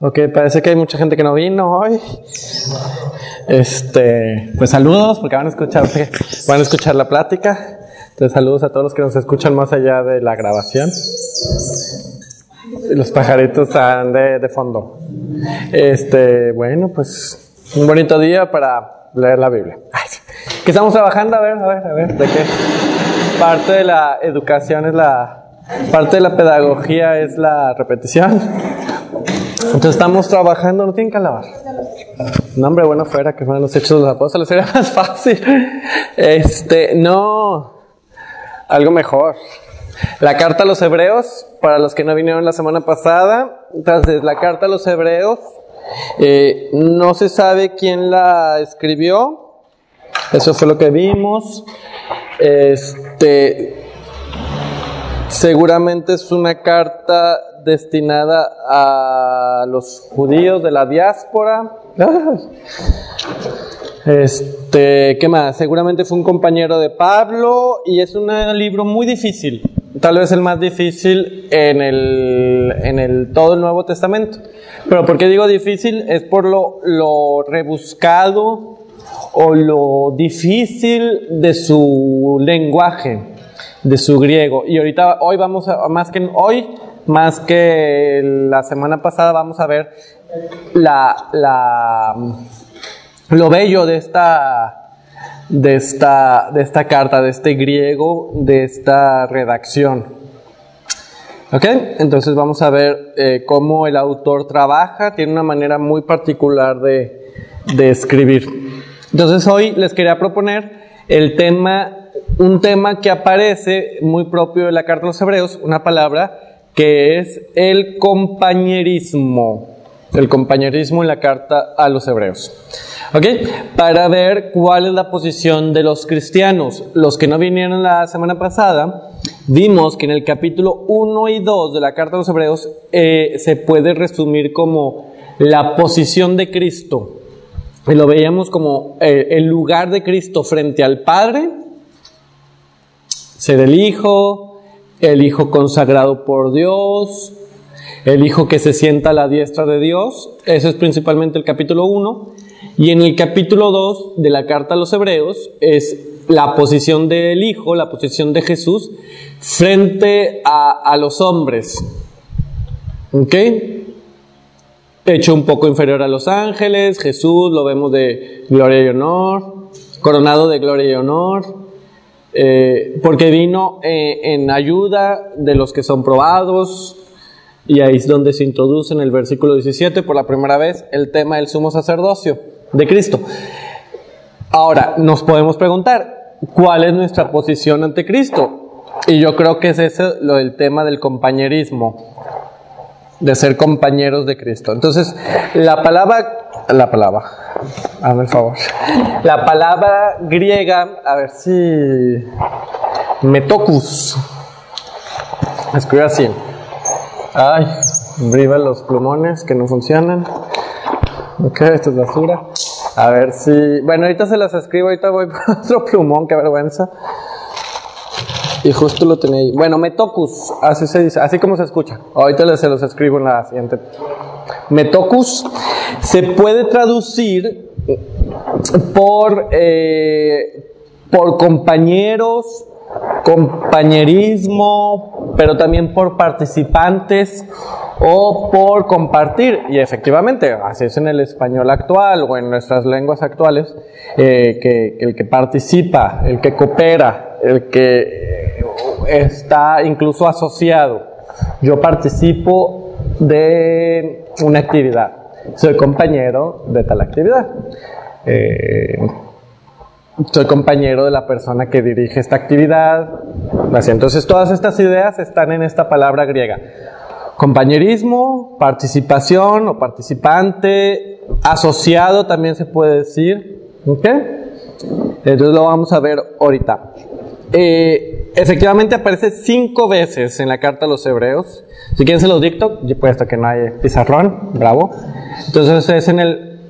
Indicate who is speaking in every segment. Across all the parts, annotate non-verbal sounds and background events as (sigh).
Speaker 1: Ok, parece que hay mucha gente que no vino hoy. Este, pues saludos, porque van a escuchar, (laughs) van a escuchar la plática. Entonces saludos a todos los que nos escuchan más allá de la grabación. Los pajaritos están de, de fondo. Este, bueno, pues un bonito día para leer la Biblia. Ay, ¿Qué estamos trabajando? A ver, a ver, a ver, ¿de qué? Parte de la educación es la, parte de la pedagogía es la repetición. Entonces estamos trabajando, no tienen que alabar. No, hombre, bueno fuera que fueran los hechos de los apóstoles, sería (laughs) más fácil. Este, no, algo mejor. La carta a los hebreos, para los que no vinieron la semana pasada, entonces la carta a los hebreos, eh, no se sabe quién la escribió, eso fue lo que vimos. Este, seguramente es una carta destinada a los judíos de la diáspora. (laughs) Este, ¿qué más? Seguramente fue un compañero de Pablo y es un libro muy difícil, tal vez el más difícil en el, en el todo el Nuevo Testamento. Pero ¿por qué digo difícil? Es por lo, lo rebuscado o lo difícil de su lenguaje, de su griego. Y ahorita, hoy vamos a, más que hoy, más que la semana pasada, vamos a ver la, la, lo bello de esta, de esta, de esta carta, de este griego, de esta redacción. ¿Ok? Entonces vamos a ver eh, cómo el autor trabaja, tiene una manera muy particular de, de escribir. Entonces hoy les quería proponer el tema, un tema que aparece muy propio de la carta de los hebreos, una palabra que es el compañerismo. El compañerismo en la carta a los hebreos. ¿Ok? Para ver cuál es la posición de los cristianos. Los que no vinieron la semana pasada, vimos que en el capítulo 1 y 2 de la carta a los hebreos eh, se puede resumir como la posición de Cristo. Y lo veíamos como eh, el lugar de Cristo frente al Padre, ser el Hijo, el Hijo consagrado por Dios, el Hijo que se sienta a la diestra de Dios. Eso es principalmente el capítulo 1. Y en el capítulo 2 de la carta a los Hebreos es la posición del Hijo, la posición de Jesús frente a, a los hombres. ¿Ok? Hecho un poco inferior a los ángeles, Jesús lo vemos de gloria y honor, coronado de gloria y honor, eh, porque vino eh, en ayuda de los que son probados, y ahí es donde se introduce en el versículo 17 por la primera vez el tema del sumo sacerdocio de Cristo. Ahora, nos podemos preguntar, ¿cuál es nuestra posición ante Cristo? Y yo creo que es ese lo del tema del compañerismo, de ser compañeros de Cristo. Entonces, la palabra, la palabra, hazme el favor, la palabra griega, a ver si, metocus, escribe así. Ay, briva los plumones que no funcionan. Ok, esto es basura. A ver si. Bueno, ahorita se las escribo, ahorita voy (laughs) por otro plumón, qué vergüenza. Y justo lo tenía ahí. Bueno, metocus, así se dice, así como se escucha. Ahorita se los escribo en la siguiente. Metocus se puede traducir por, eh, por compañeros, compañerismo, pero también por participantes o por compartir. Y efectivamente, así es en el español actual o en nuestras lenguas actuales, eh, que el que participa, el que coopera, el que está incluso asociado. Yo participo de una actividad, soy compañero de tal actividad. Eh, soy compañero de la persona que dirige esta actividad. Así, entonces todas estas ideas están en esta palabra griega. Compañerismo, participación o participante, asociado también se puede decir. ¿Ok? Entonces lo vamos a ver ahorita. Eh, efectivamente aparece cinco veces en la carta a los hebreos. Si quieren se los dicto, puesto que no hay pizarrón, bravo. Entonces es en el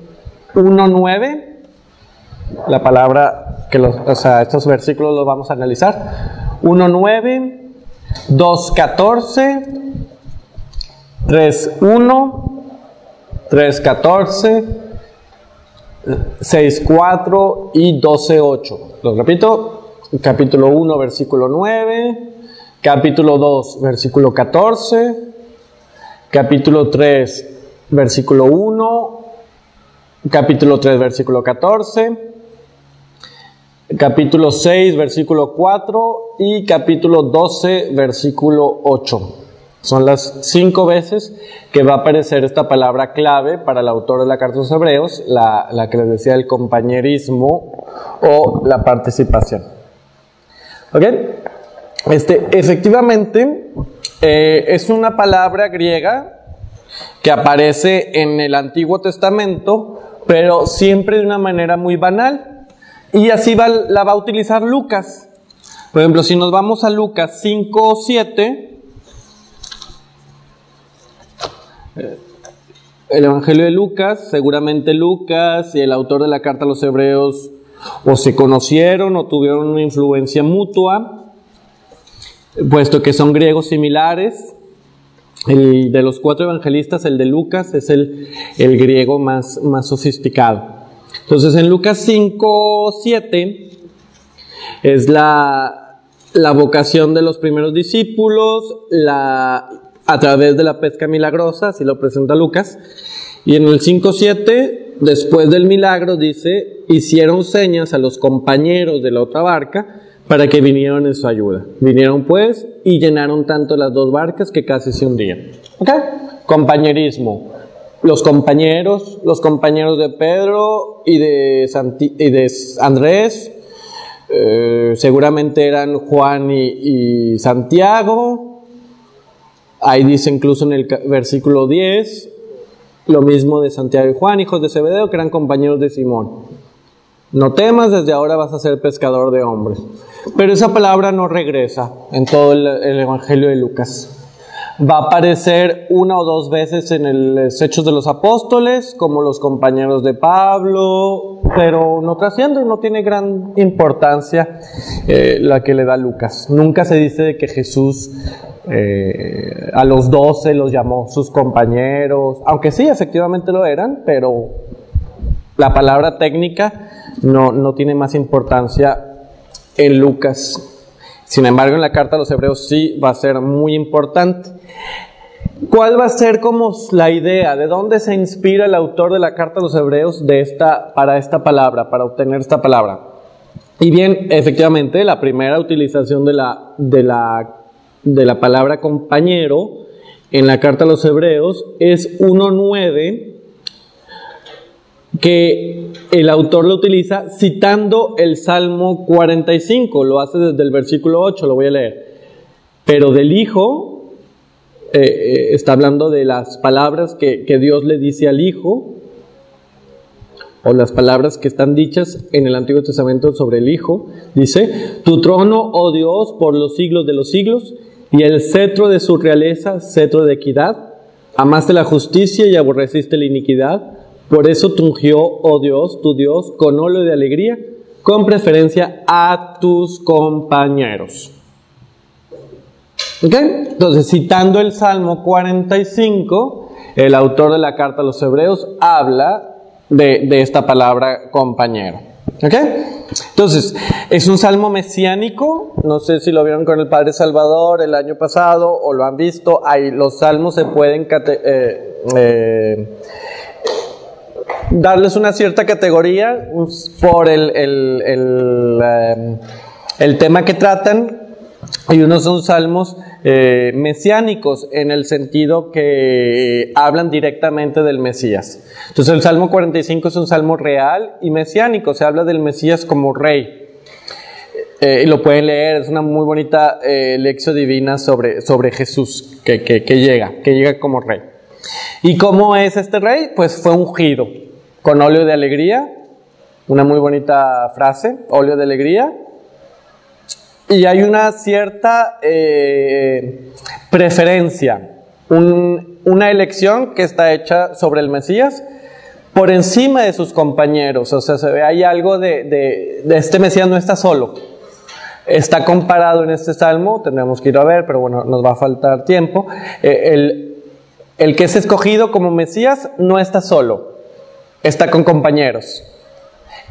Speaker 1: 1.9 la palabra que los, o sea, estos versículos los vamos a analizar. 1.9, 2.14, 3.1 3, 14, 6, 4 y 12, 8. Lo repito, capítulo 1, versículo 9, capítulo 2, versículo 14, capítulo 3, versículo 1, capítulo 3, versículo 14, capítulo 6, versículo 4 y capítulo 12, versículo 8. Son las cinco veces que va a aparecer esta palabra clave para el autor de la Carta de los Hebreos, la, la que les decía el compañerismo o la participación. ¿Ok? Este, efectivamente, eh, es una palabra griega que aparece en el Antiguo Testamento, pero siempre de una manera muy banal. Y así va, la va a utilizar Lucas. Por ejemplo, si nos vamos a Lucas 5 o 7, el Evangelio de Lucas, seguramente Lucas y el autor de la carta a los hebreos o se conocieron o tuvieron una influencia mutua, puesto que son griegos similares. El de los cuatro evangelistas, el de Lucas, es el, el griego más, más sofisticado. Entonces en Lucas 5, 7 es la, la vocación de los primeros discípulos, la a través de la pesca milagrosa, así lo presenta Lucas. Y en el 5.7, después del milagro, dice, hicieron señas a los compañeros de la otra barca para que vinieran en su ayuda. Vinieron pues y llenaron tanto las dos barcas que casi se hundían. ¿Ok? Compañerismo. Los compañeros, los compañeros de Pedro y de, y de Andrés, eh, seguramente eran Juan y, y Santiago, Ahí dice incluso en el versículo 10, lo mismo de Santiago y Juan, hijos de Zebedeo, que eran compañeros de Simón. No temas, desde ahora vas a ser pescador de hombres. Pero esa palabra no regresa en todo el, Evangelio de Lucas. Va a aparecer una o dos veces en los Hechos de los Apóstoles, como los compañeros de Pablo, pero no trasciende, no tiene gran importancia eh, la que le da Lucas. Nunca se dice de que Jesús eh, a los doce los llamó sus compañeros, aunque sí, efectivamente lo eran, pero la palabra técnica no, no tiene más importancia en Lucas. Sin embargo, en la carta a los hebreos sí va a ser muy importante. ¿Cuál va a ser como la idea? ¿De dónde se inspira el autor de la carta a los hebreos de esta, para esta palabra, para obtener esta palabra? Y bien, efectivamente, la primera utilización de la, de la de la palabra compañero en la carta a los hebreos es 1.9 que el autor lo utiliza citando el Salmo 45, lo hace desde el versículo 8, lo voy a leer. Pero del Hijo, eh, eh, está hablando de las palabras que, que Dios le dice al Hijo, o las palabras que están dichas en el Antiguo Testamento sobre el Hijo, dice, tu trono, oh Dios, por los siglos de los siglos, y el cetro de su realeza, cetro de equidad. Amaste la justicia y aborreciste la iniquidad. Por eso tungió, oh Dios, tu Dios, con óleo de alegría, con preferencia a tus compañeros. ¿Ok? Entonces, citando el Salmo 45, el autor de la carta a los Hebreos habla de, de esta palabra compañero. ¿Ok? Entonces, es un salmo mesiánico. No sé si lo vieron con el Padre Salvador el año pasado o lo han visto. Ahí los salmos se pueden eh, eh, darles una cierta categoría por el, el, el, eh, el tema que tratan. Y unos son salmos eh, mesiánicos en el sentido que hablan directamente del Mesías. Entonces el Salmo 45 es un salmo real y mesiánico, se habla del Mesías como rey. Eh, y lo pueden leer, es una muy bonita eh, lección divina sobre, sobre Jesús que, que, que llega, que llega como rey. ¿Y cómo es este rey? Pues fue ungido con óleo de alegría, una muy bonita frase, óleo de alegría, y hay una cierta eh, preferencia, una elección que está hecha sobre el Mesías por encima de sus compañeros. O sea, se ve, hay algo de, este Mesías no está solo. Está comparado en este salmo, tendremos que ir a ver, pero bueno, nos va a faltar tiempo. Eh, el que es escogido como Mesías no está solo, está con compañeros.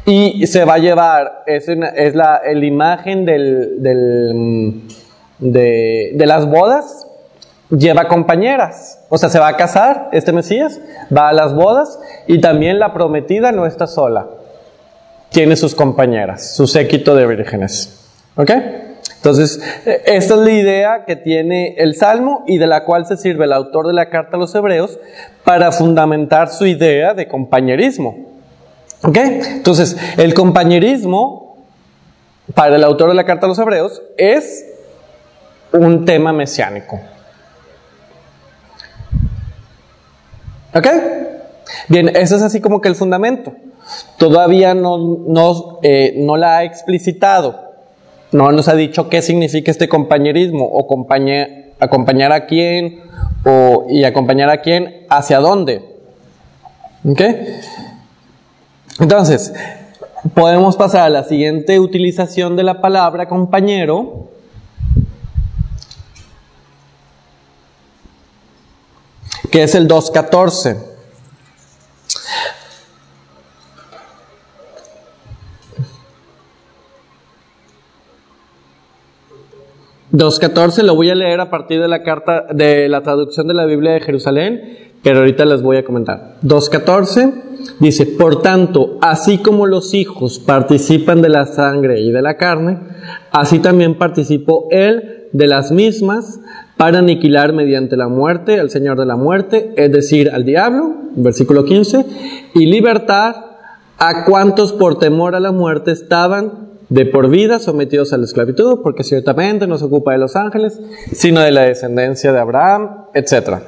Speaker 1: Y se va a llevar, es, la, imagen del, del, de, de las bodas, lleva compañeras. O sea, se va a casar este Mesías, va a las bodas y también la prometida no está sola. Tiene sus compañeras, su séquito de vírgenes. ¿Ok? Entonces, e, esta es la idea que tiene el Salmo y de la cual se sirve el autor de la carta a los hebreos para fundamentar su idea de compañerismo. ¿Ok? Entonces, el compañerismo para el autor de la carta a los hebreos es un tema mesiánico. ¿Ok? Bien, eso es así como que el fundamento. Todavía no, no, eh, no la ha explicitado. No nos ha dicho qué significa este compañerismo o acompañar a quién o, y acompañar a quién hacia dónde. ¿Ok? Entonces, podemos pasar a la siguiente utilización de la palabra compañero. que es el 2.14. 2.14 lo voy a leer a partir de la carta de la traducción de la Biblia de Jerusalén, pero ahorita les voy a comentar. 2.14 dice, por tanto, así como los hijos participan de la sangre y de la carne, así también participó él de las mismas para aniquilar mediante la muerte al Señor de la muerte, es decir, al diablo, versículo 15, y libertar a cuantos por temor a la muerte estaban de por vida sometidos a la esclavitud, porque ciertamente no se ocupa de los ángeles, sino de la descendencia de Abraham, etc.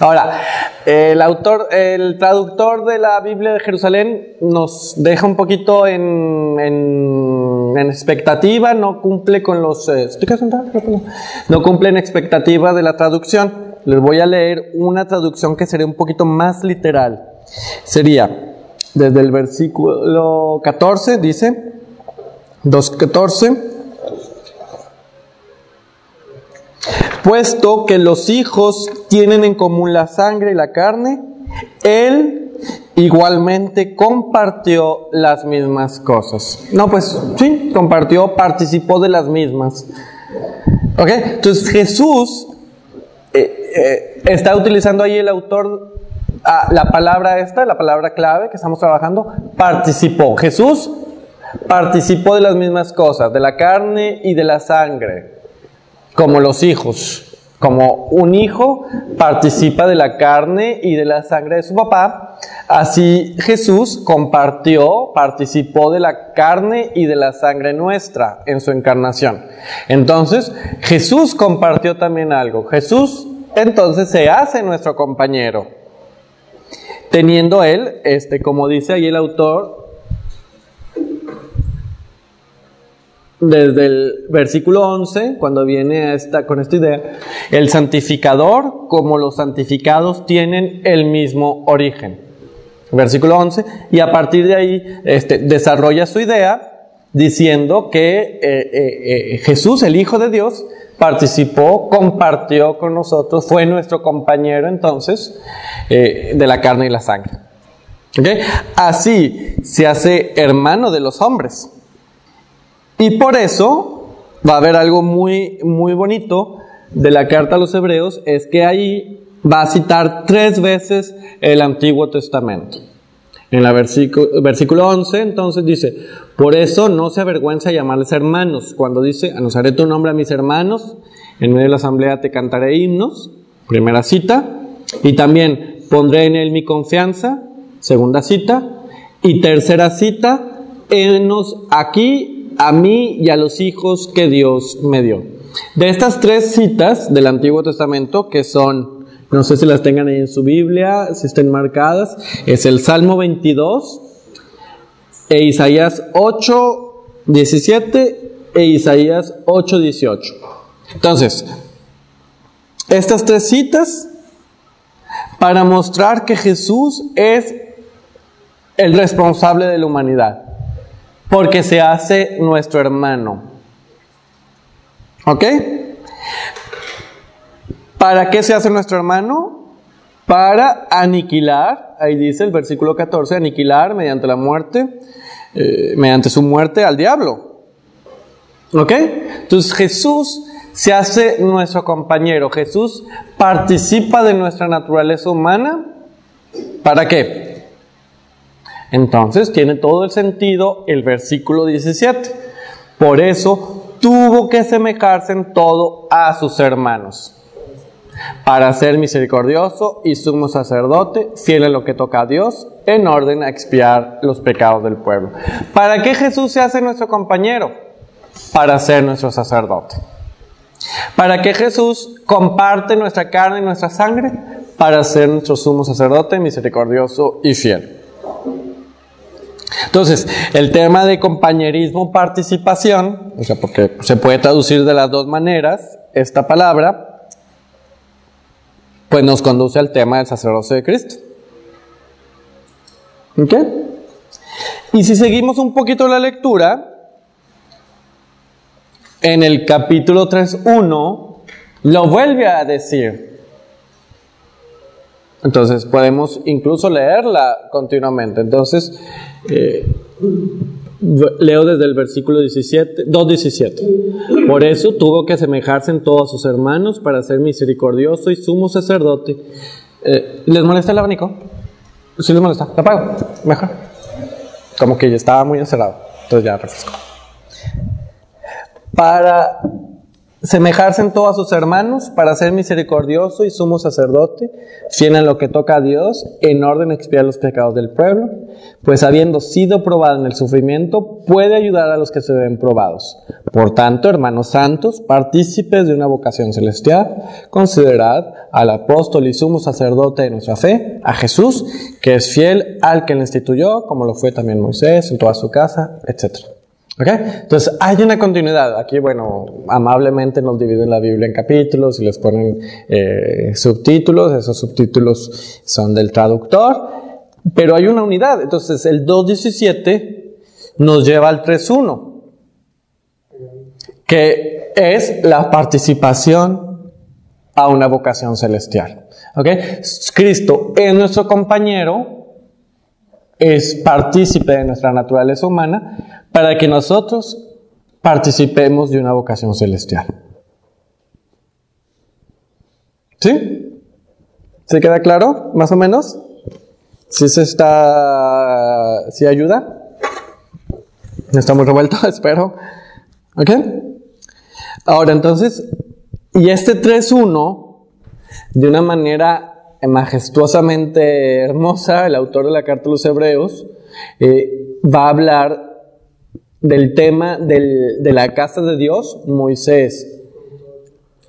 Speaker 1: Ahora, el autor, el traductor de la Biblia de Jerusalén nos deja un poquito en, en, expectativa, no cumple con los... Eh, no cumple en expectativa de la traducción. Les voy a leer una traducción que sería un poquito más literal. Sería, desde el versículo 14, dice, 2.14. Puesto que los hijos tienen en común la sangre y la carne, Él igualmente compartió las mismas cosas. No, pues sí, compartió, participó de las mismas. ¿Ok? Entonces Jesús eh, eh, está utilizando ahí el autor ah, la palabra esta, la palabra clave que estamos trabajando, participó. Jesús participó de las mismas cosas, de la carne y de la sangre, como los hijos. Como un hijo participa de la carne y de la sangre de su papá, así Jesús compartió, participó de la carne y de la sangre nuestra en su encarnación. Entonces, Jesús compartió también algo. Jesús entonces se hace nuestro compañero, teniendo él, este, como dice ahí el autor, desde el versículo 11, cuando viene esta, con esta idea, el santificador como los santificados tienen el mismo origen. Versículo 11, y a partir de ahí este, desarrolla su idea diciendo que eh, eh, eh, Jesús, el Hijo de Dios, participó, compartió con nosotros, fue nuestro compañero entonces de la carne y la sangre. Así se hace hermano de los hombres. Y por eso va a haber algo muy, muy bonito de la carta a los hebreos, es que ahí va a citar tres veces el Antiguo Testamento. En la versículo, versículo 11, entonces dice, por eso no se avergüenza llamarles hermanos. Cuando dice, anunciaré tu nombre a mis hermanos, en medio de la asamblea te cantaré himnos, primera cita, y también pondré en él mi confianza, segunda cita, y tercera cita, enos aquí a mí y a los hijos que Dios me dio. De estas tres citas del Antiguo Testamento, que son, no sé si las tengan ahí en su Biblia, si estén marcadas, es el Salmo 22 e Isaías 8, 17 e Isaías 8, 18. Entonces, estas tres citas para mostrar que Jesús es el responsable de la humanidad porque se hace nuestro hermano. ¿Ok? ¿Para qué se hace nuestro hermano? para aniquilar, ahí dice el versículo 14, aniquilar mediante la muerte, eh, mediante su muerte al diablo. ¿Ok? Entonces Jesús se hace nuestro compañero, Jesús participa de nuestra naturaleza humana. ¿Para qué? Entonces tiene todo el sentido el versículo 17. Por eso tuvo que semejarse en todo a sus hermanos para ser misericordioso y sumo sacerdote, fiel en lo que toca a Dios, en orden a expiar los pecados del pueblo. ¿Para qué Jesús se hace nuestro compañero? Para ser nuestro sacerdote. ¿Para qué Jesús comparte nuestra carne y nuestra sangre? Para ser nuestro sumo sacerdote, misericordioso y fiel. Entonces, el tema de compañerismo, participación, o sea, porque se puede traducir de las dos maneras esta palabra, pues nos conduce al tema del sacerdocio de Cristo. ¿Ok? Y si seguimos un poquito la lectura, en el capítulo 3.1 lo vuelve a decir. Entonces podemos incluso leerla continuamente. Entonces, eh, Leo desde el versículo 17, 2.17. Por eso tuvo que asemejarse en todos sus hermanos para ser misericordioso y sumo sacerdote. Eh, ¿Les molesta el abanico? Sí les molesta. ¿Lo apago? Mejor. Como que ya estaba muy encerrado. Entonces ya refresco. Para semejarse en todos sus hermanos para ser misericordioso y sumo sacerdote, fiel en lo que toca a Dios, en orden a expiar los pecados del pueblo, pues habiendo sido probado en el sufrimiento, puede ayudar a los que se ven probados. Por tanto, hermanos santos, partícipes de una vocación celestial, considerad al apóstol y sumo sacerdote de nuestra fe, a Jesús, que es fiel al que le instituyó, como lo fue también Moisés en toda su casa, etc. Entonces hay una continuidad. Aquí, bueno, amablemente nos dividen la Biblia en capítulos y les ponen eh, subtítulos. Esos subtítulos son del traductor. Pero hay una unidad. Entonces el 2.17 nos lleva al 3.1, que es la participación a una vocación celestial. Cristo es nuestro compañero, es partícipe de nuestra naturaleza humana, para que nosotros participemos de una vocación celestial. ¿Sí? ¿Se queda claro? ¿Más o menos? ¿Sí se está... ¿Sí ayuda? No está muy revuelto, (laughs) espero. ¿Ok? Ahora entonces, y este 3.1, de una manera majestuosamente hermosa, el autor de la carta de los Hebreos, eh, va a hablar del tema de la casa de Dios, Moisés,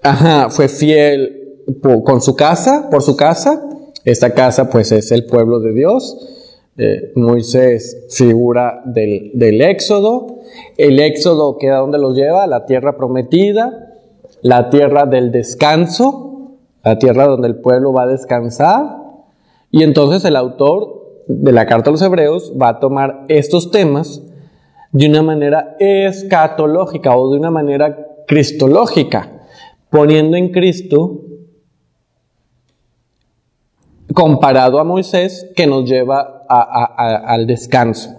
Speaker 1: ajá, fue fiel con su casa, por su casa. Esta casa pues es el pueblo de Dios. Eh, Moisés figura del, del, éxodo. El éxodo queda donde los lleva, la tierra prometida, la tierra del descanso, la tierra donde el pueblo va a descansar. Y entonces el autor de la carta a los hebreos va a tomar estos temas de una manera escatológica o de una manera cristológica, poniendo en Cristo comparado a Moisés que nos lleva al descanso.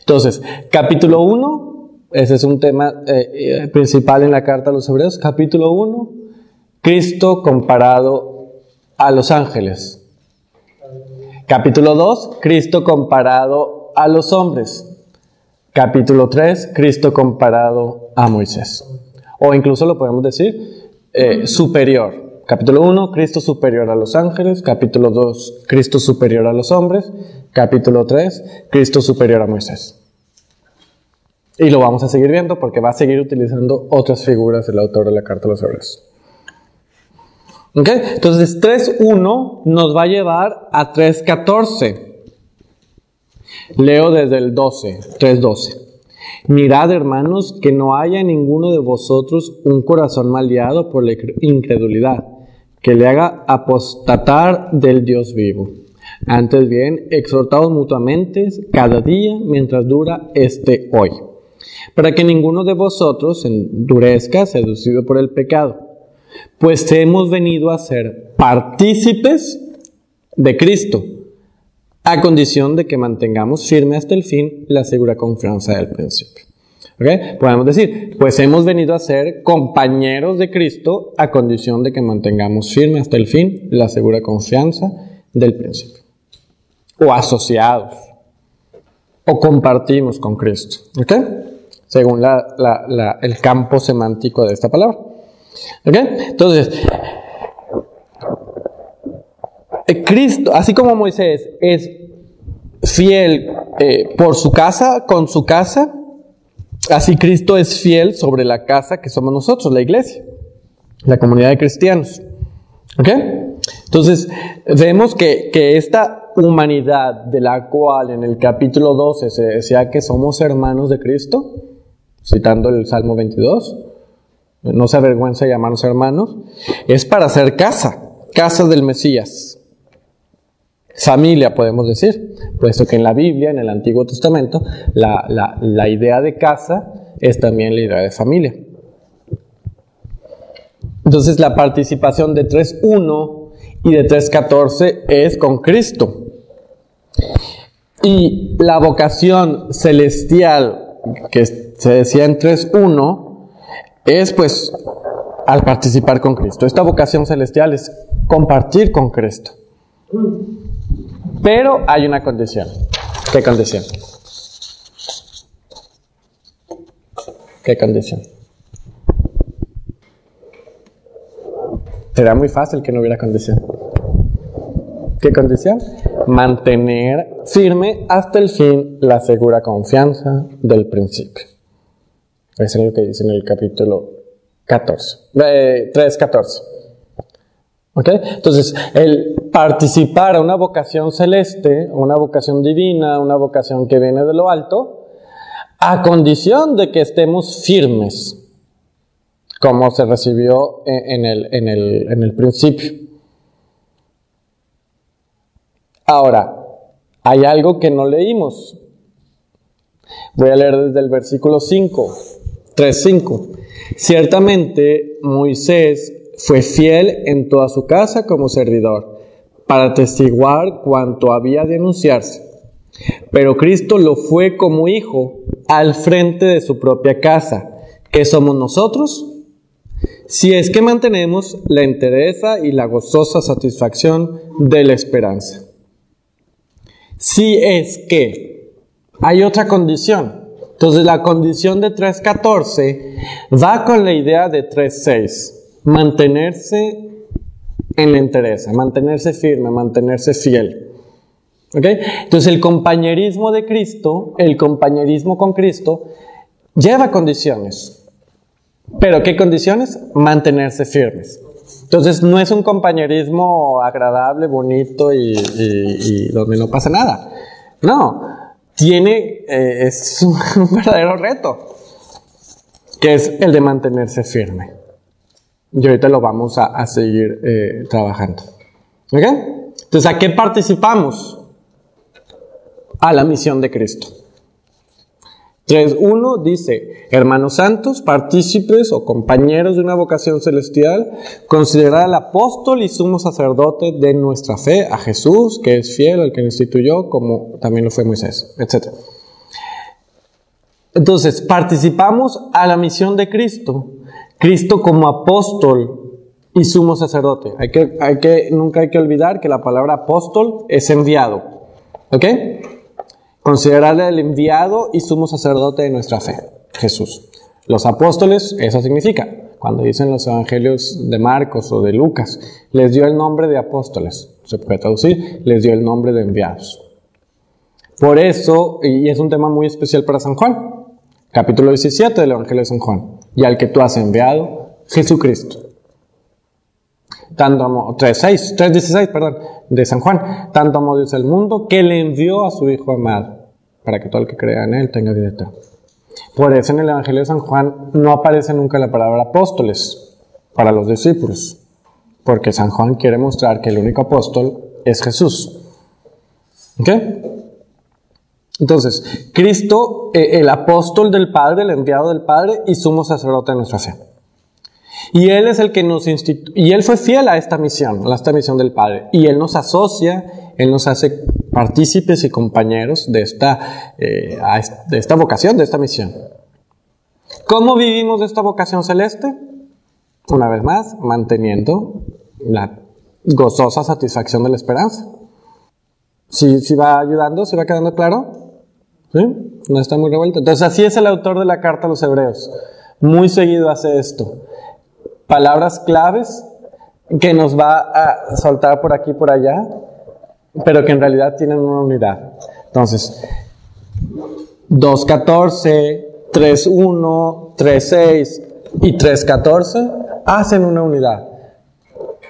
Speaker 1: Entonces, capítulo 1, ese es un tema eh, eh, principal en la carta a los hebreos, capítulo 1, Cristo comparado a los ángeles. Capítulo 2, Cristo comparado a los hombres. Capítulo 3, Cristo comparado a Moisés. O incluso lo podemos decir eh, superior. Capítulo 1, Cristo superior a los ángeles. Capítulo 2, Cristo superior a los hombres. Capítulo 3, Cristo superior a Moisés. Y lo vamos a seguir viendo porque va a seguir utilizando otras figuras del autor de la carta de los hebreos. ¿Ok? Entonces 3.1 nos va a llevar a 3.14. Leo desde el 12, 3.12. Mirad, hermanos, que no haya en ninguno de vosotros un corazón maleado por la incredulidad, que le haga apostatar del Dios vivo. Antes bien, exhortados mutuamente cada día mientras dura este hoy, para que ninguno de vosotros endurezca seducido por el pecado, pues hemos venido a ser partícipes de Cristo, a condición de que mantengamos firme hasta el fin la segura confianza del principio. ¿Okay? Podemos decir, pues hemos venido a ser compañeros de Cristo a condición de que mantengamos firme hasta el fin la segura confianza del principio. O asociados. O compartimos con Cristo. ¿Ok? Según el campo semántico de esta palabra. ¿Ok? Entonces, Cristo, así como Moisés es fiel eh, por su casa, con su casa, así Cristo es fiel sobre la casa que somos nosotros, la iglesia, la comunidad de cristianos. ¿Ok? Entonces, vemos que, que esta humanidad de la cual en el capítulo 12 se decía que somos hermanos de Cristo, citando el Salmo 22, no se avergüenza de llamarnos hermanos, es para hacer casa, casa del Mesías familia, podemos decir, puesto que en la Biblia, en el Antiguo Testamento, la, idea de casa es también la idea de familia. Entonces la participación de 3.1 y de 3.14 es con Cristo. Y la vocación celestial que se decía en 3.1 es pues al participar con Cristo. Esta vocación celestial es compartir con Cristo. Pero hay una condición. ¿Qué condición? ¿Qué condición? Será muy fácil que no hubiera condición. ¿Qué condición? Mantener firme hasta el fin la segura confianza del principio. Eso es lo que dice en el capítulo 14, eh, 3.14. ¿Ok? Entonces, el participar a una vocación celeste, una vocación divina, una vocación que viene de lo alto, a condición de que estemos firmes, como se recibió en el, principio. Ahora, hay algo que no leímos. Voy a leer desde el versículo 5, 3.5. Ciertamente Moisés fue fiel en toda su casa como servidor, para testiguar cuanto había de anunciarse. Pero Cristo lo fue como hijo al frente de su propia casa. ¿Qué somos nosotros? Si es que mantenemos la entereza y la gozosa satisfacción de la esperanza. Si es que hay otra condición. Entonces la condición de 3.14 va con la idea de 3.6 mantenerse en la interés, mantenerse firme, mantenerse fiel. ¿Ok? Entonces el compañerismo de Cristo, el compañerismo con Cristo, lleva condiciones. ¿Pero qué condiciones? Mantenerse firmes. Entonces no es un compañerismo agradable, bonito y, donde no pasa nada. No, tiene, eh, es (laughs) un verdadero reto, que es el de mantenerse firme. Y ahorita lo vamos a, seguir eh, trabajando. ¿Ok? Entonces, ¿a qué participamos? A la misión de Cristo. 3.1 dice, hermanos santos, partícipes o compañeros de una vocación celestial, considerad al apóstol y sumo sacerdote de nuestra fe, a Jesús, que es fiel, al que instituyó, como también lo fue Moisés, etc. Entonces, participamos a la misión de Cristo Cristo como apóstol y sumo sacerdote. Hay que, hay que, nunca hay que olvidar que la palabra apóstol es enviado. ¿Ok? Considerarle el enviado y sumo sacerdote de nuestra fe, Jesús. Los apóstoles, eso significa. Cuando dicen los evangelios de Marcos o de Lucas, les dio el nombre de apóstoles. Se puede traducir, les dio el nombre de enviados. Por eso, y es un tema muy especial para San Juan, capítulo 17 del Evangelio de San Juan y al que tú has enviado, Jesucristo. Tanto amó, 3.6, 3.16, perdón, de San Juan. Tanto amó Dios el mundo que le envió a su Hijo amado, para que todo el que crea en Él tenga vida eterna. Por eso en el Evangelio de San Juan no aparece nunca la palabra apóstoles para los discípulos, porque San Juan quiere mostrar que el único apóstol es Jesús. ¿Ok? Entonces, Cristo, eh, el apóstol del Padre, el enviado del Padre y sumo sacerdote de nuestra fe. Y Él es el que nos instituye, y Él fue fiel a esta misión, a esta misión del Padre. Y Él nos asocia, Él nos hace partícipes y compañeros de esta, eh, de esta vocación, de esta misión. ¿Cómo vivimos esta vocación celeste? Una vez más, manteniendo la gozosa satisfacción de la esperanza. ¿Sí, sí va ayudando? ¿Sí va quedando claro? ¿Sí? No está muy revuelto. Entonces así es el autor de la carta a los hebreos. Muy seguido hace esto. Palabras claves que nos va a soltar por aquí y por allá, pero que en realidad tienen una unidad. Entonces, 2.14, 3.1, 3.6 y 3.14 hacen una unidad.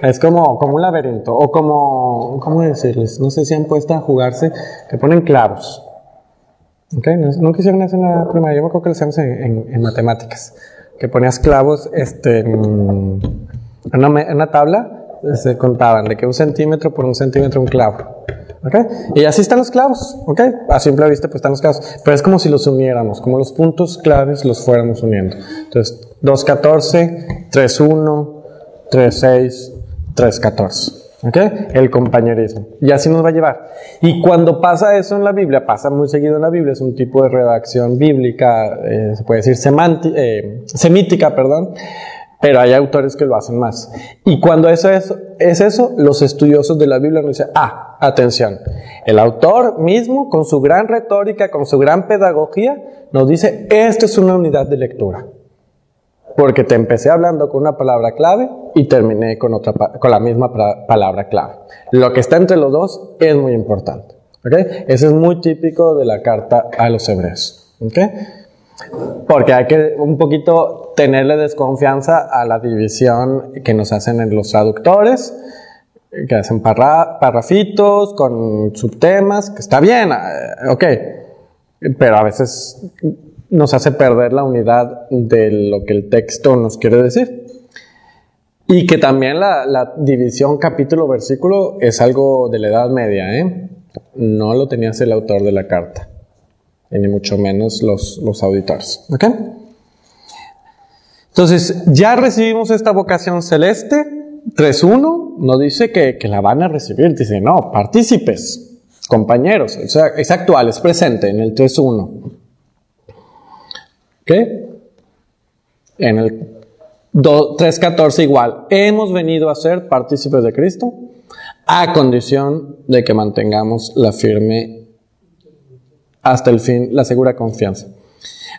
Speaker 1: Es como, como un laberinto, o como, ¿cómo decirles? No sé si han puesto a jugarse, que ponen clavos. ¿Okay? No, quisieron hacer en la primaria, yo me acuerdo que lo hacíamos en, matemáticas, que ponías clavos este, en, una, tabla, se contaban de que un centímetro por un centímetro un clavo. ¿Okay? Y así están los clavos, ¿ok? A simple vista pues están los clavos, pero es como si los uniéramos, como los puntos claves los fuéramos uniendo. Entonces, 2.14, 3.1, 3.6, 3.14. ¿Ok? El compañerismo. Y así nos va a llevar. Y cuando pasa eso en la Biblia, pasa muy seguido en la Biblia, es un tipo de redacción bíblica, eh, se puede decir eh, semítica, perdón, pero hay autores que lo hacen más. Y cuando eso es, es eso, los estudiosos de la Biblia nos dicen, ah, atención, el autor mismo, con su gran retórica, con su gran pedagogía, nos dice, esta es una unidad de lectura porque te empecé hablando con una palabra clave y terminé con, otra, con la misma palabra clave. Lo que está entre los dos es muy importante. ¿okay? Ese es muy típico de la carta a los hebreos. ¿okay? Porque hay que un poquito tenerle desconfianza a la división que nos hacen en los traductores, que hacen parrafitos con subtemas, que está bien, eh, ok, pero a veces nos hace perder la unidad de lo que el texto nos quiere decir. Y que también la, división capítulo-versículo es algo de la Edad Media, ¿eh? No lo tenía el autor de la carta, ni mucho menos los, los auditores. ¿Ok? Entonces, ya recibimos esta vocación celeste. 3.1 nos dice que, que, la van a recibir. Dice, no, partícipes, compañeros. Es actual, es presente en el 3.1. ¿Qué? En el 3.14 igual, hemos venido a ser partícipes de Cristo a condición de que mantengamos la firme hasta el fin, la segura confianza.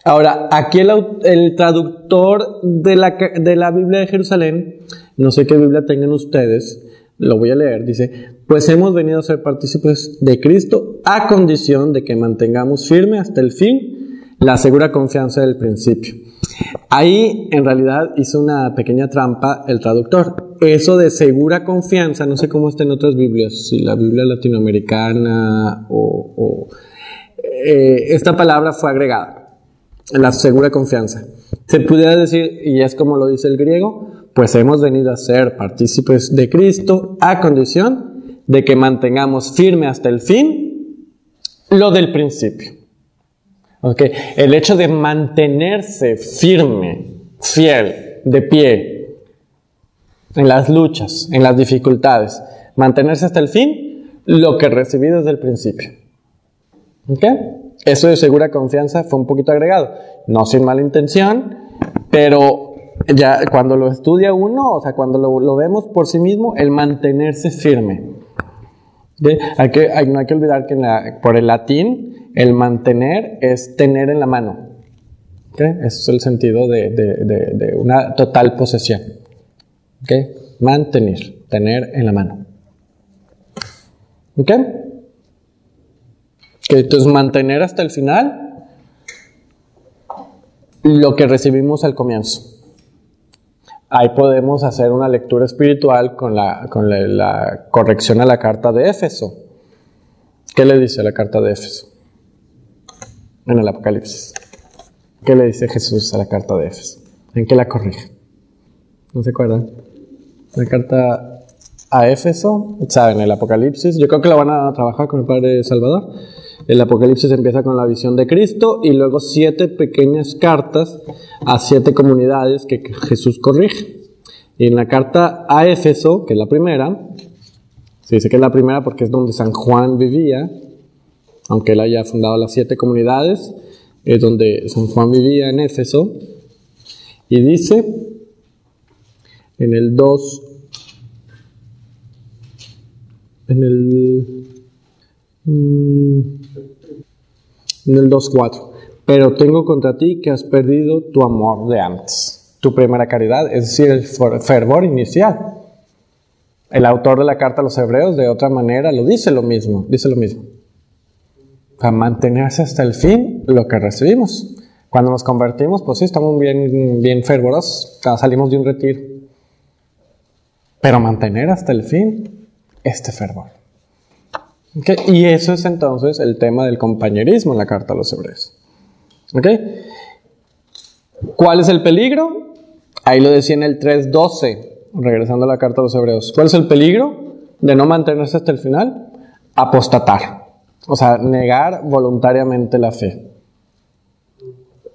Speaker 1: Ahora, aquí el, traductor de la, de la Biblia de Jerusalén, no sé qué Biblia tengan ustedes, lo voy a leer, dice, pues hemos venido a ser partícipes de Cristo a condición de que mantengamos firme hasta el fin la segura confianza del principio. Ahí en realidad hizo una pequeña trampa el traductor. Eso de segura confianza, no sé cómo está en otras Biblias, si la Biblia latinoamericana o, eh, esta palabra fue agregada, la segura confianza. Se pudiera decir, y es como lo dice el griego, pues hemos venido a ser partícipes de Cristo a condición de que mantengamos firme hasta el fin lo del principio. Okay. El hecho de mantenerse firme, fiel, de pie, en las luchas, en las dificultades, mantenerse hasta el fin, lo que recibí desde el principio. Okay. Eso de segura confianza fue un poquito agregado, no sin mala intención, pero ya cuando lo estudia uno, o sea, cuando lo, vemos por sí mismo, el mantenerse firme. Hay que, no hay que olvidar que por el latín el mantener es tener en la mano. Ese es el sentido de, una total posesión. Mantener, tener en la mano. ¿Ok? Entonces, mantener hasta el final lo que recibimos al comienzo. Ahí podemos hacer una lectura espiritual con la, con la corrección a la carta de Éfeso. ¿Qué le dice la carta de Éfeso? en el Apocalipsis. ¿Qué le dice Jesús a la carta de Éfeso? ¿En qué la corrige? ¿No se acuerdan? La carta a Éfeso, ¿saben? El Apocalipsis, yo creo que la van a trabajar con el Padre Salvador. El Apocalipsis empieza con la visión de Cristo y luego siete pequeñas cartas a siete comunidades que Jesús corrige. Y en la carta a Éfeso, que es la primera, se dice que es la primera porque es donde San Juan vivía, aunque él haya fundado las siete comunidades, es donde San Juan vivía en Éfeso. Y dice en el 2, en el, mm, en el 2.4, pero tengo contra ti que has perdido tu amor de antes, tu primera caridad, es decir, el fervor inicial. El autor de la carta a los hebreos de otra manera lo dice lo mismo, dice lo mismo. A mantenerse hasta el fin lo que recibimos. Cuando nos convertimos, pues sí, estamos bien, bien fervorosos, salimos de un retiro. Pero mantener hasta el fin este fervor. Y eso es entonces el tema del compañerismo en la carta a los hebreos. ¿Cuál es el peligro? Ahí lo decía en el 3.12 regresando a la carta a los hebreos, ¿cuál es el peligro de no mantenerse hasta el final? Apostatar, o sea, negar voluntariamente la fe.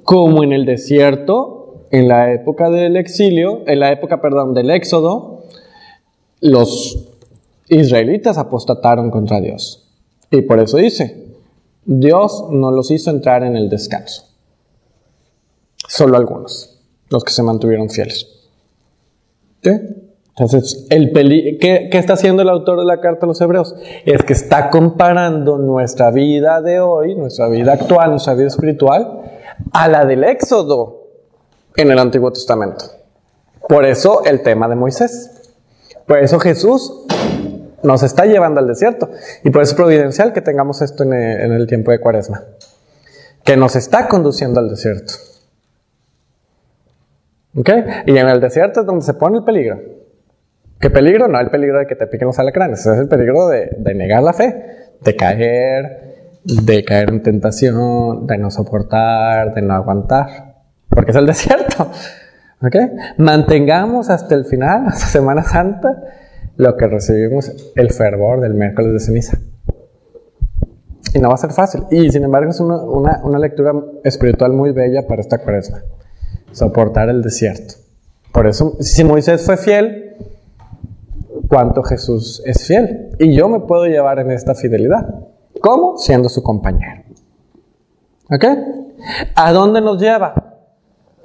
Speaker 1: Como en el desierto, en la época del exilio, en la época, perdón, del éxodo, los israelitas apostataron contra Dios. Y por eso dice, Dios no los hizo entrar en el descanso. Solo algunos, los que se mantuvieron fieles. Entonces, el ¿qué, ¿qué, está haciendo el autor de la carta a los hebreos? Es que está comparando nuestra vida de hoy, nuestra vida actual, nuestra vida espiritual, a la del Éxodo en el Antiguo Testamento. Por eso el tema de Moisés. Por eso Jesús nos está llevando al desierto. Y por eso es providencial que tengamos esto en el, en el tiempo de Cuaresma. Que nos está conduciendo al desierto. Y en el desierto es donde se pone el peligro. ¿Qué peligro? No el peligro de que te piquen los alacranes, es el peligro de, negar la fe, de caer, de caer en tentación, de no soportar, de no aguantar, porque es el (laughs) desierto. Mantengamos hasta el final, hasta Semana Santa, lo que recibimos, el fervor del miércoles de ceniza. Y no va a ser fácil. Y sin embargo es una, una lectura espiritual muy bella para esta cuaresma soportar el desierto. Por eso, si Moisés fue fiel, ¿cuánto Jesús es fiel? Y yo me puedo llevar en esta fidelidad. ¿Cómo? Siendo su compañero. ¿Ok? ¿A dónde nos lleva?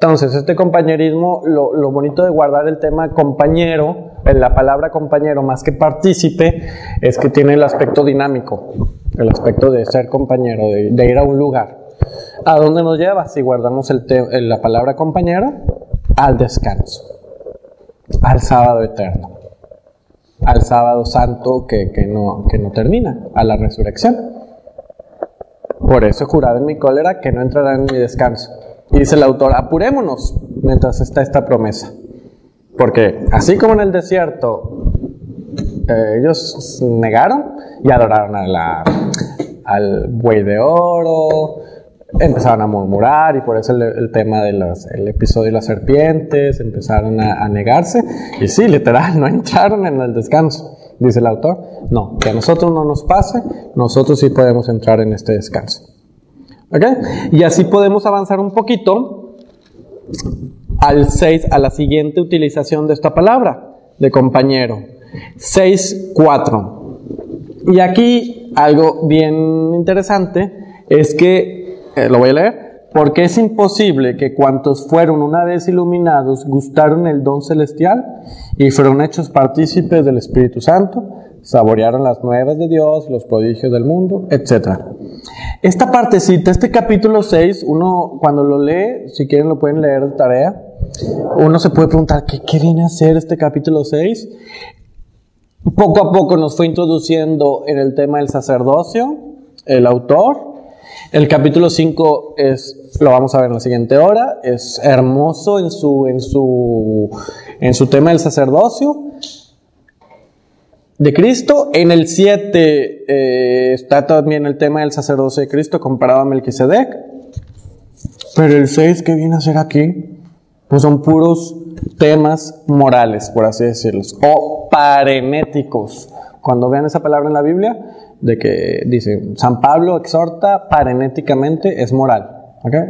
Speaker 1: Entonces, este compañerismo, lo, bonito de guardar el tema compañero, la palabra compañero más que partícipe, es que tiene el aspecto dinámico, el aspecto de ser compañero, de ir a un lugar. ¿A dónde nos lleva? Si guardamos el la palabra compañera, al descanso, al sábado eterno, al sábado santo que, no, que no termina, a la resurrección. Por eso jurado en mi cólera que no entrará en mi descanso. Y dice el autor, apurémonos mientras está esta promesa. Porque así como en el desierto eh, ellos negaron y adoraron a al buey de oro, empezaron a murmurar y por eso el, tema del episodio de las serpientes, empezaron a, negarse y sí, literal, no entraron en el descanso, dice el autor. No, que a nosotros no nos pase, nosotros sí podemos entrar en este descanso. ¿Ok? Y así podemos avanzar un poquito al 6, a la siguiente utilización de esta palabra, de compañero. 6.4. Y aquí algo bien interesante es que eh, lo voy a leer. Porque es imposible que cuantos fueron una vez iluminados gustaron el don celestial y fueron hechos partícipes del Espíritu Santo, saborearon las nuevas de Dios, los prodigios del mundo, etc. Esta partecita, este capítulo 6, uno cuando lo lee, si quieren lo pueden leer de tarea, uno se puede preguntar, ¿qué, qué viene a hacer este capítulo 6? Poco a poco nos fue introduciendo en el tema del sacerdocio, el autor, el capítulo 5 es, lo vamos a ver en la siguiente hora, es hermoso en su, en su, en su tema del sacerdocio de Cristo. En el 7 eh, está también el tema del sacerdocio de Cristo comparado a Melquisedec. Pero el 6 que viene a ser aquí, pues son puros temas morales, por así decirlos, o parenéticos. Cuando vean esa palabra en la Biblia, de que dice, San Pablo exhorta parenéticamente, es moral.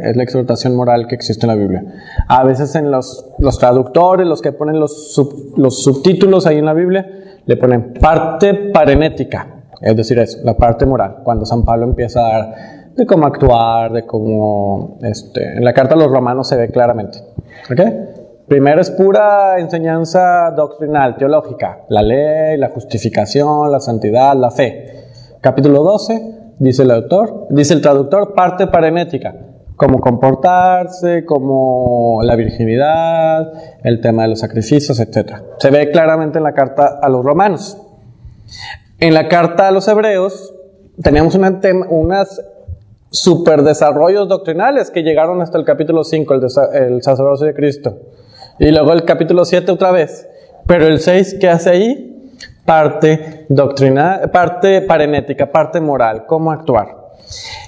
Speaker 1: Es la exhortación moral que existe en la Biblia. A veces en los, los traductores, los que ponen los, los subtítulos ahí en la Biblia, le ponen parte parenética, es decir, eso, la parte moral, cuando San Pablo empieza a dar de cómo actuar, de cómo, este, en la carta a los romanos se ve claramente. Primero es pura enseñanza doctrinal, teológica, la ley, la justificación, la santidad, la fe. Capítulo 12, dice el autor, dice el traductor, parte parenética, cómo comportarse, como la virginidad, el tema de los sacrificios, etc. Se ve claramente en la carta a los romanos. En la carta a los hebreos tenemos una unas super desarrollos doctrinales que llegaron hasta el capítulo 5, el, el sacerdocio de Cristo. Y luego el capítulo 7 otra vez. Pero el 6, ¿qué hace ahí? Parte doctrinal, parte parenética, parte moral, cómo actuar.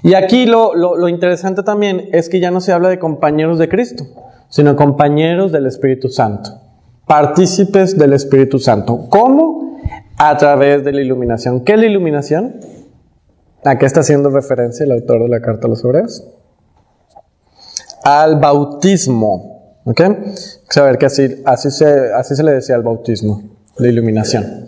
Speaker 1: Y aquí lo, interesante también es que ya no se habla de compañeros de Cristo, sino compañeros del Espíritu Santo, partícipes del Espíritu Santo. ¿Cómo? A través de la iluminación. ¿Qué es la iluminación? ¿A qué está haciendo referencia el autor de la carta a los hebreos? Al bautismo. ¿Ok? Saber que así, así, se, así se le decía al bautismo, la iluminación.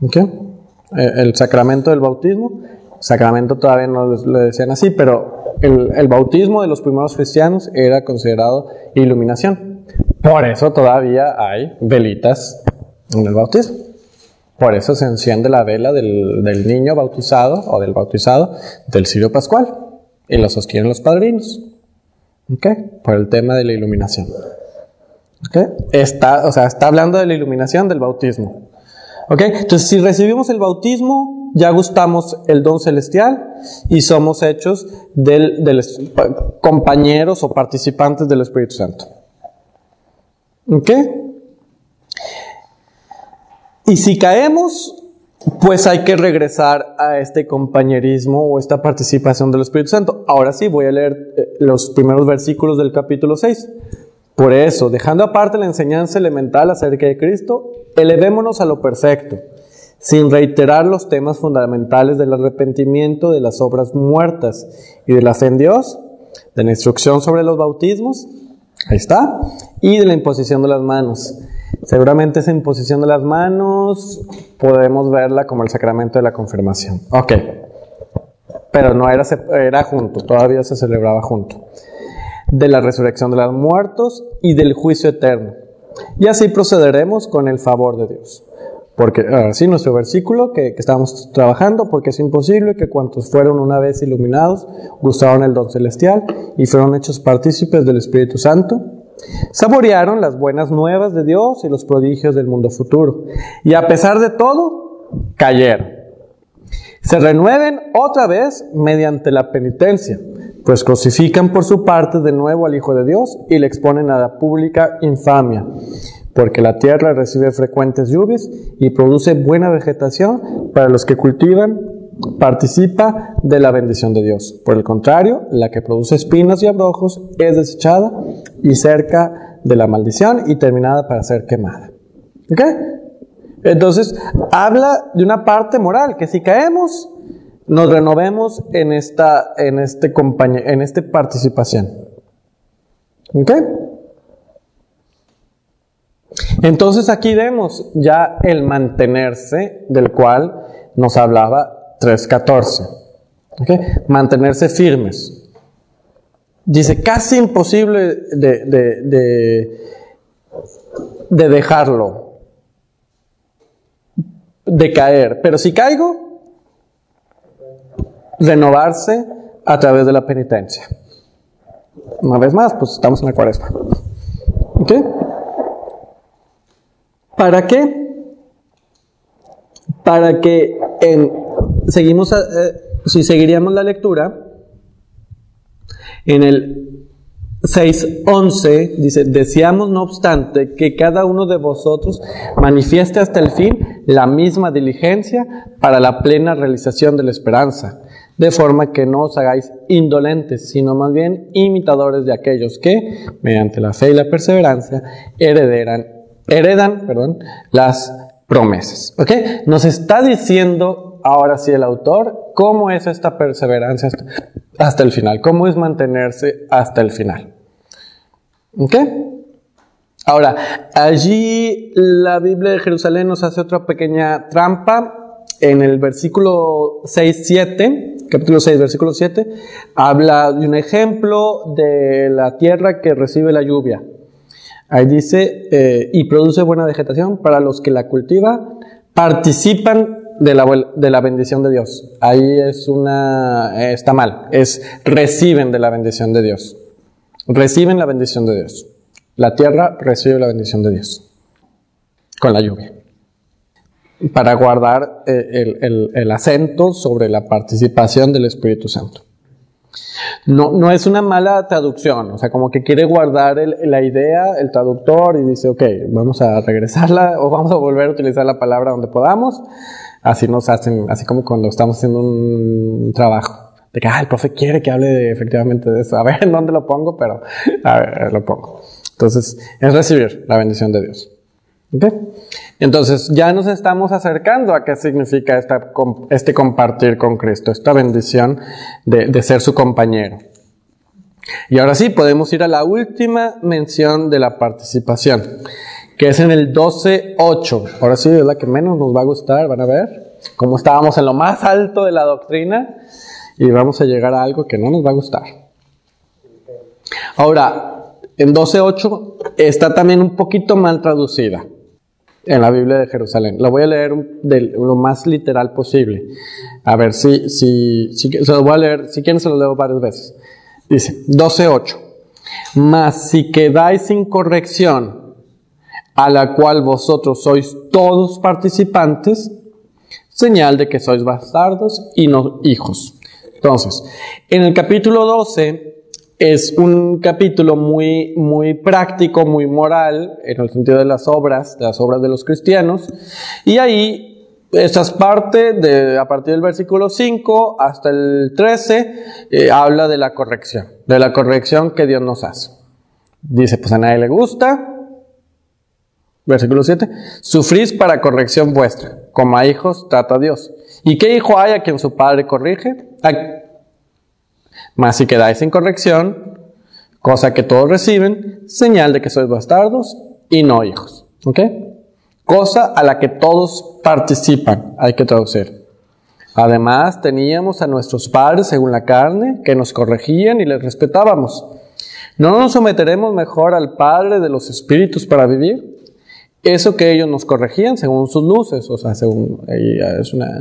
Speaker 1: ¿Ok? Eh, el sacramento del bautismo Sacramento todavía no le decían así, pero el, bautismo de los primeros cristianos era considerado iluminación. Por eso todavía hay velitas en el bautismo. Por eso se enciende la vela del, niño bautizado o del bautizado del cirio pascual y lo sostienen los padrinos. ¿Ok? Por el tema de la iluminación. ¿Ok? Está, o sea, está hablando de la iluminación del bautismo. ¿Ok? Entonces, si recibimos el bautismo, ya gustamos el don celestial y somos hechos del, compañeros o participantes del Espíritu Santo. ¿Ok? Y si caemos, pues hay que regresar a este compañerismo o esta participación del Espíritu Santo. Ahora sí, voy a leer eh, los primeros versículos del capítulo 6. Por eso, dejando aparte la enseñanza elemental acerca de Cristo, elevémonos a lo perfecto sin reiterar los temas fundamentales del arrepentimiento, de las obras muertas y de la fe en Dios, de la instrucción sobre los bautismos, ahí está, y de la imposición de las manos. Seguramente esa imposición de las manos podemos verla como el sacramento de la confirmación. Ok, pero no era, era junto, todavía se celebraba junto. De la resurrección de los muertos y del juicio eterno. Y así procederemos con el favor de Dios. Porque, así nuestro versículo que, que, estamos trabajando, porque es imposible que cuantos fueron una vez iluminados gustaron el don celestial y fueron hechos partícipes del Espíritu Santo, saborearon las buenas nuevas de Dios y los prodigios del mundo futuro. Y a pesar de todo, cayeron. Se renueven otra vez mediante la penitencia, pues crucifican por su parte de nuevo al Hijo de Dios y le exponen a la pública infamia porque la tierra recibe frecuentes lluvias y produce buena vegetación para los que cultivan, participa de la bendición de Dios. Por el contrario, la que produce espinas y abrojos es desechada y cerca de la maldición y terminada para ser quemada. ¿Ok? Entonces, habla de una parte moral, que si caemos, nos renovemos en esta, en este en esta participación. ¿Ok? Entonces aquí vemos ya el mantenerse del cual nos hablaba 3.14. ¿Okay? Mantenerse firmes. Dice, casi imposible de, de, de, dejarlo, de caer. Pero si caigo, renovarse a través de la penitencia. Una vez más, pues estamos en la cuaresma. ¿Ok? ¿Para qué? Para que en, seguimos, eh, si seguiríamos la lectura, en el 6.11 dice, deseamos no obstante que cada uno de vosotros manifieste hasta el fin la misma diligencia para la plena realización de la esperanza, de forma que no os hagáis indolentes, sino más bien imitadores de aquellos que, mediante la fe y la perseverancia, herederan heredan, perdón, las promesas. ¿Ok? Nos está diciendo ahora sí el autor, cómo es esta perseverancia hasta, el final, cómo es mantenerse hasta el final. ¿Ok? Ahora, allí la Biblia de Jerusalén nos hace otra pequeña trampa. En el versículo 6, 7, capítulo 6, versículo 7, habla de un ejemplo de la tierra que recibe la lluvia. Ahí dice, eh, y produce buena vegetación para los que la cultivan, participan de la, de la bendición de Dios. Ahí es una, eh, está mal, es reciben de la bendición de Dios. Reciben la bendición de Dios. La tierra recibe la bendición de Dios con la lluvia. Para guardar eh, el, acento sobre la participación del Espíritu Santo. No, no es una mala traducción, o sea, como que quiere guardar la idea, el traductor, y dice, ok, vamos a regresarla (laughs) o vamos a volver a utilizar la palabra donde podamos. Así nos hacen, así como cuando estamos haciendo un trabajo. De que, ah, el profe quiere que hable efectivamente de eso. (laughs) A ver en dónde lo pongo, pero lo pongo. Entonces, es recibir la bendición de Dios. Entonces, ya nos estamos acercando a qué significa este compartir con Cristo, esta bendición de, de ser su compañero. Y ahora sí, podemos ir a la última mención de la participación, que es en el 12.8. Ahora sí, es la que menos nos va a gustar, van a ver. Como estábamos en lo más alto de la doctrina y vamos a llegar a algo que no nos va a gustar. Ahora, en 12.8 está también un poquito mal traducida en la Biblia de Jerusalén. La voy a leer de lo más literal posible. A ver si, si, si se lo voy a leer, si quieren se lo leo varias veces. Dice, 12.8. Mas si quedáis sin corrección, a la cual vosotros sois todos participantes, señal de que sois bastardos y no hijos. Entonces, en el capítulo 12 es un capítulo muy, muy práctico, muy moral, en el sentido de las obras, de las obras de los cristianos. Y ahí, esta es parte de, a partir del versículo 5 hasta el 13, eh, habla de la corrección, de la corrección que Dios nos hace. Dice, pues a nadie le gusta. Versículo 7, sufrís para corrección vuestra, como a hijos trata Dios. ¿Y qué hijo hay a quien su padre corrige? Mas si quedáis en corrección, cosa que todos reciben, señal de que sois bastardos y no hijos. ¿Ok? Cosa a la que todos participan, hay que traducir. Además, teníamos a nuestros padres según la carne, que nos corregían y les respetábamos. ¿No nos someteremos mejor al Padre de los Espíritus para vivir? Eso que ellos nos corregían según sus luces, o sea, según, es una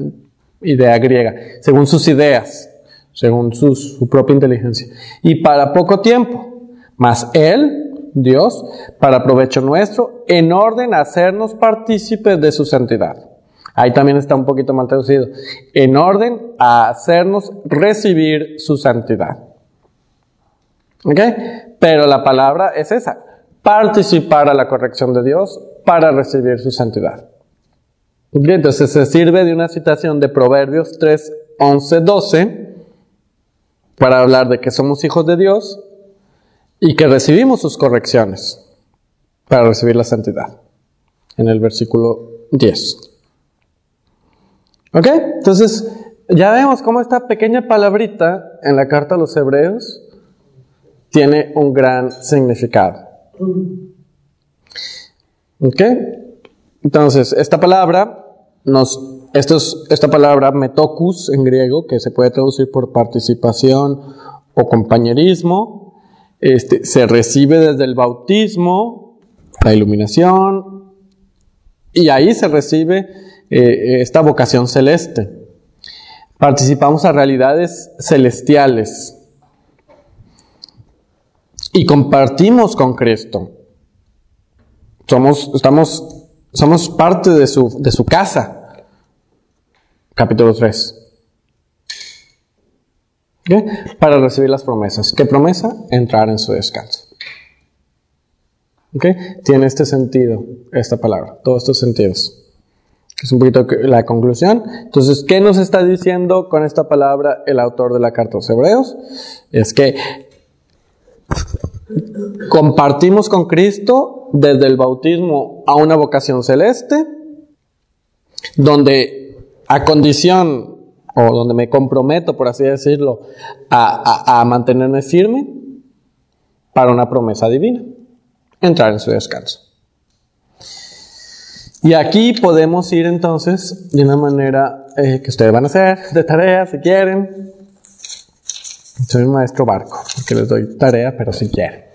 Speaker 1: idea griega, según sus ideas según su, propia inteligencia. Y para poco tiempo, mas Él, Dios, para provecho nuestro, en orden a hacernos partícipes de su santidad. Ahí también está un poquito mal traducido. En orden a hacernos recibir su santidad. ¿Ok? Pero la palabra es esa. Participar a la corrección de Dios para recibir su santidad. Entonces se sirve de una citación de Proverbios 3, 11, 12 para hablar de que somos hijos de Dios y que recibimos sus correcciones para recibir la santidad. En el versículo 10. ¿Ok? Entonces, ya vemos cómo esta pequeña palabrita en la carta a los hebreos tiene un gran significado. ¿Ok? Entonces, esta palabra nos esta palabra metocus en griego, que se puede traducir por participación o compañerismo, este, se recibe desde el bautismo, la iluminación, y ahí se recibe eh, esta vocación celeste. Participamos a realidades celestiales y compartimos con Cristo. Somos, estamos, somos parte de su, de su casa capítulo 3. Para recibir las promesas. ¿Qué promesa? Entrar en su descanso. Tiene este sentido, esta palabra, todos estos sentidos. Es un poquito la conclusión. Entonces, ¿qué nos está diciendo con esta palabra el autor de la carta a los Hebreos? Es que compartimos con Cristo desde el bautismo a una vocación celeste, donde a condición, o donde me comprometo, por así decirlo, a, a mantenerme firme para una promesa divina, entrar en su descanso. Y aquí podemos ir entonces de una manera eh, que ustedes van a hacer de tarea si quieren. Soy un maestro barco, porque les doy tarea, pero si quieren.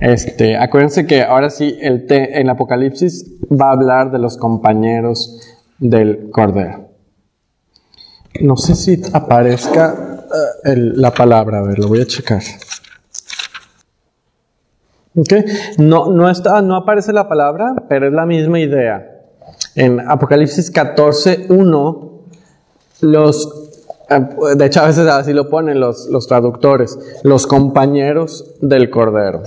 Speaker 1: Este, acuérdense que ahora sí, el en Apocalipsis va a hablar de los compañeros del Cordero. No sé si aparezca eh, la palabra, a ver, lo voy a checar. Okay. No, no, está, no aparece la palabra, pero es la misma idea. En Apocalipsis 14, 1, los, eh, de hecho a veces así lo ponen los, los traductores, los compañeros del Cordero.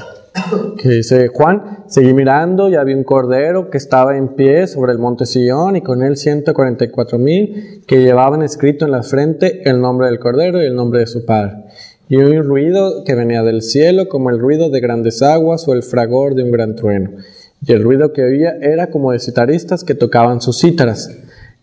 Speaker 1: Que dice Juan, seguí mirando y había un cordero que estaba en pie sobre el monte Sion y con él 144 mil que llevaban escrito en la frente el nombre del cordero y el nombre de su padre y un ruido que venía del cielo como el ruido de grandes aguas o el fragor de un gran trueno. Y el ruido que oía era como de citaristas que tocaban sus cítaras.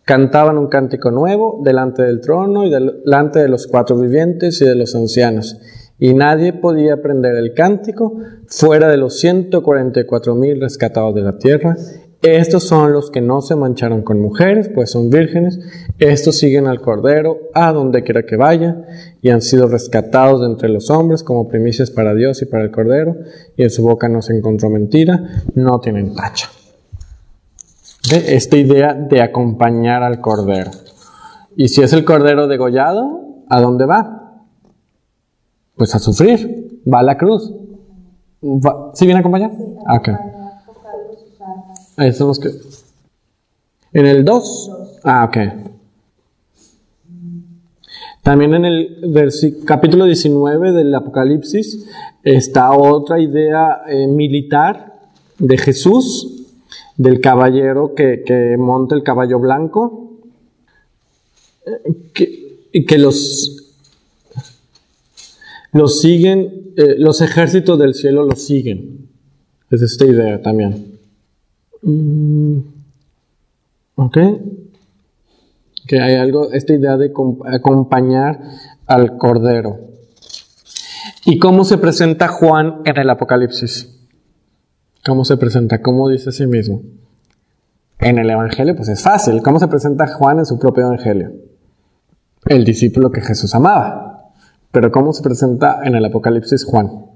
Speaker 1: Cantaban un cántico nuevo delante del trono y delante de los cuatro vivientes y de los ancianos. Y nadie podía aprender el cántico fuera de los 144 mil rescatados de la tierra estos son los que no se mancharon con mujeres, pues son vírgenes. Estos siguen al Cordero a donde quiera que vaya y han sido rescatados de entre los hombres como primicias para Dios y para el Cordero. Y en su boca no se encontró mentira, no tienen tacha. Esta idea de acompañar al Cordero. Y si es el Cordero degollado, ¿a dónde va? Pues a sufrir, va a la cruz. ¿Sí viene a acompañar? Okay. Ahí estamos que. En el 2. Ah, ok. También en el capítulo 19 del Apocalipsis está otra idea eh, militar de Jesús, del caballero que, monta el caballo blanco, y que los, los siguen, eh, los ejércitos del cielo los siguen. Es esta idea también. Mm, ok. Que hay algo, esta idea de acompañar al Cordero. ¿Y cómo se presenta Juan en el Apocalipsis? ¿Cómo se presenta? ¿Cómo dice a sí mismo? En el Evangelio, pues es fácil. ¿Cómo se presenta Juan en su propio Evangelio? El discípulo que Jesús amaba. Pero ¿cómo se presenta en el Apocalipsis Juan?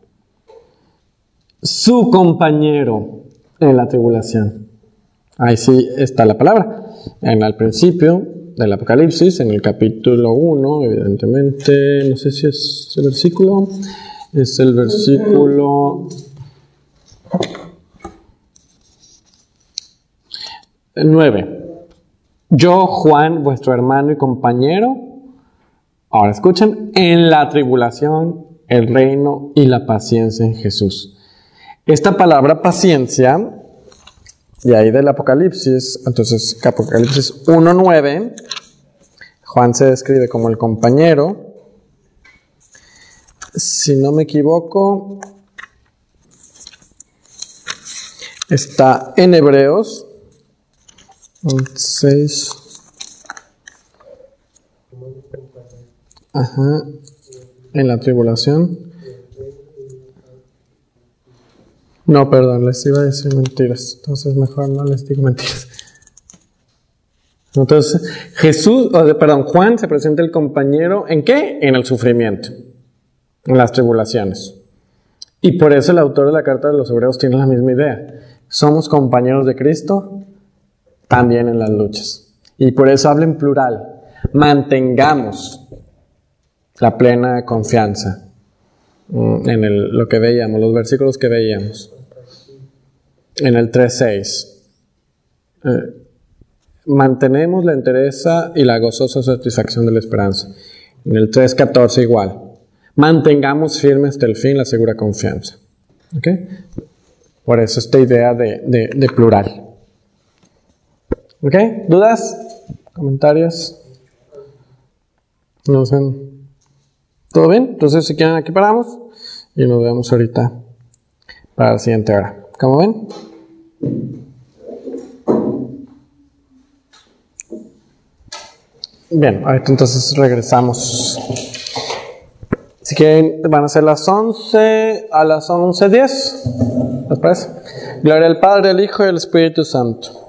Speaker 1: Su compañero, en la tribulación. Ahí sí está la palabra. En el principio del Apocalipsis, en el capítulo 1, evidentemente, no sé si es el versículo, es el versículo 9. Yo, Juan, vuestro hermano y compañero, ahora escuchen, en la tribulación, el reino y la paciencia en Jesús. Esta palabra paciencia, y ahí del Apocalipsis, entonces Apocalipsis 1.9, Juan se describe como el compañero. Si no me equivoco, está en Hebreos 6. Ajá, en la tribulación. No, perdón, les iba a decir mentiras. Entonces mejor no les digo mentiras. Entonces, Jesús, perdón, Juan se presenta el compañero en qué? En el sufrimiento, en las tribulaciones. Y por eso el autor de la carta de los hebreos tiene la misma idea. Somos compañeros de Cristo también en las luchas. Y por eso habla en plural. Mantengamos la plena confianza mm, en lo que veíamos, los versículos que veíamos en el 3.6. Eh, mantenemos la entereza y la gozosa satisfacción de la esperanza. En el 3.14 igual. Mantengamos firme hasta el fin la segura confianza. ¿Ok? Por eso esta idea de, de plural. ¿Ok? ¿Dudas? ¿Comentarios? No sé. ¿Todo bien? Entonces, si quieren, aquí paramos y nos vemos ahorita para la siguiente hora. ¿Cómo ven? Bien, ahorita entonces regresamos. Si quieren, van a ser las 11 a las 11.10. ¿Les parece? Gloria al Padre, al Hijo y al Espíritu Santo.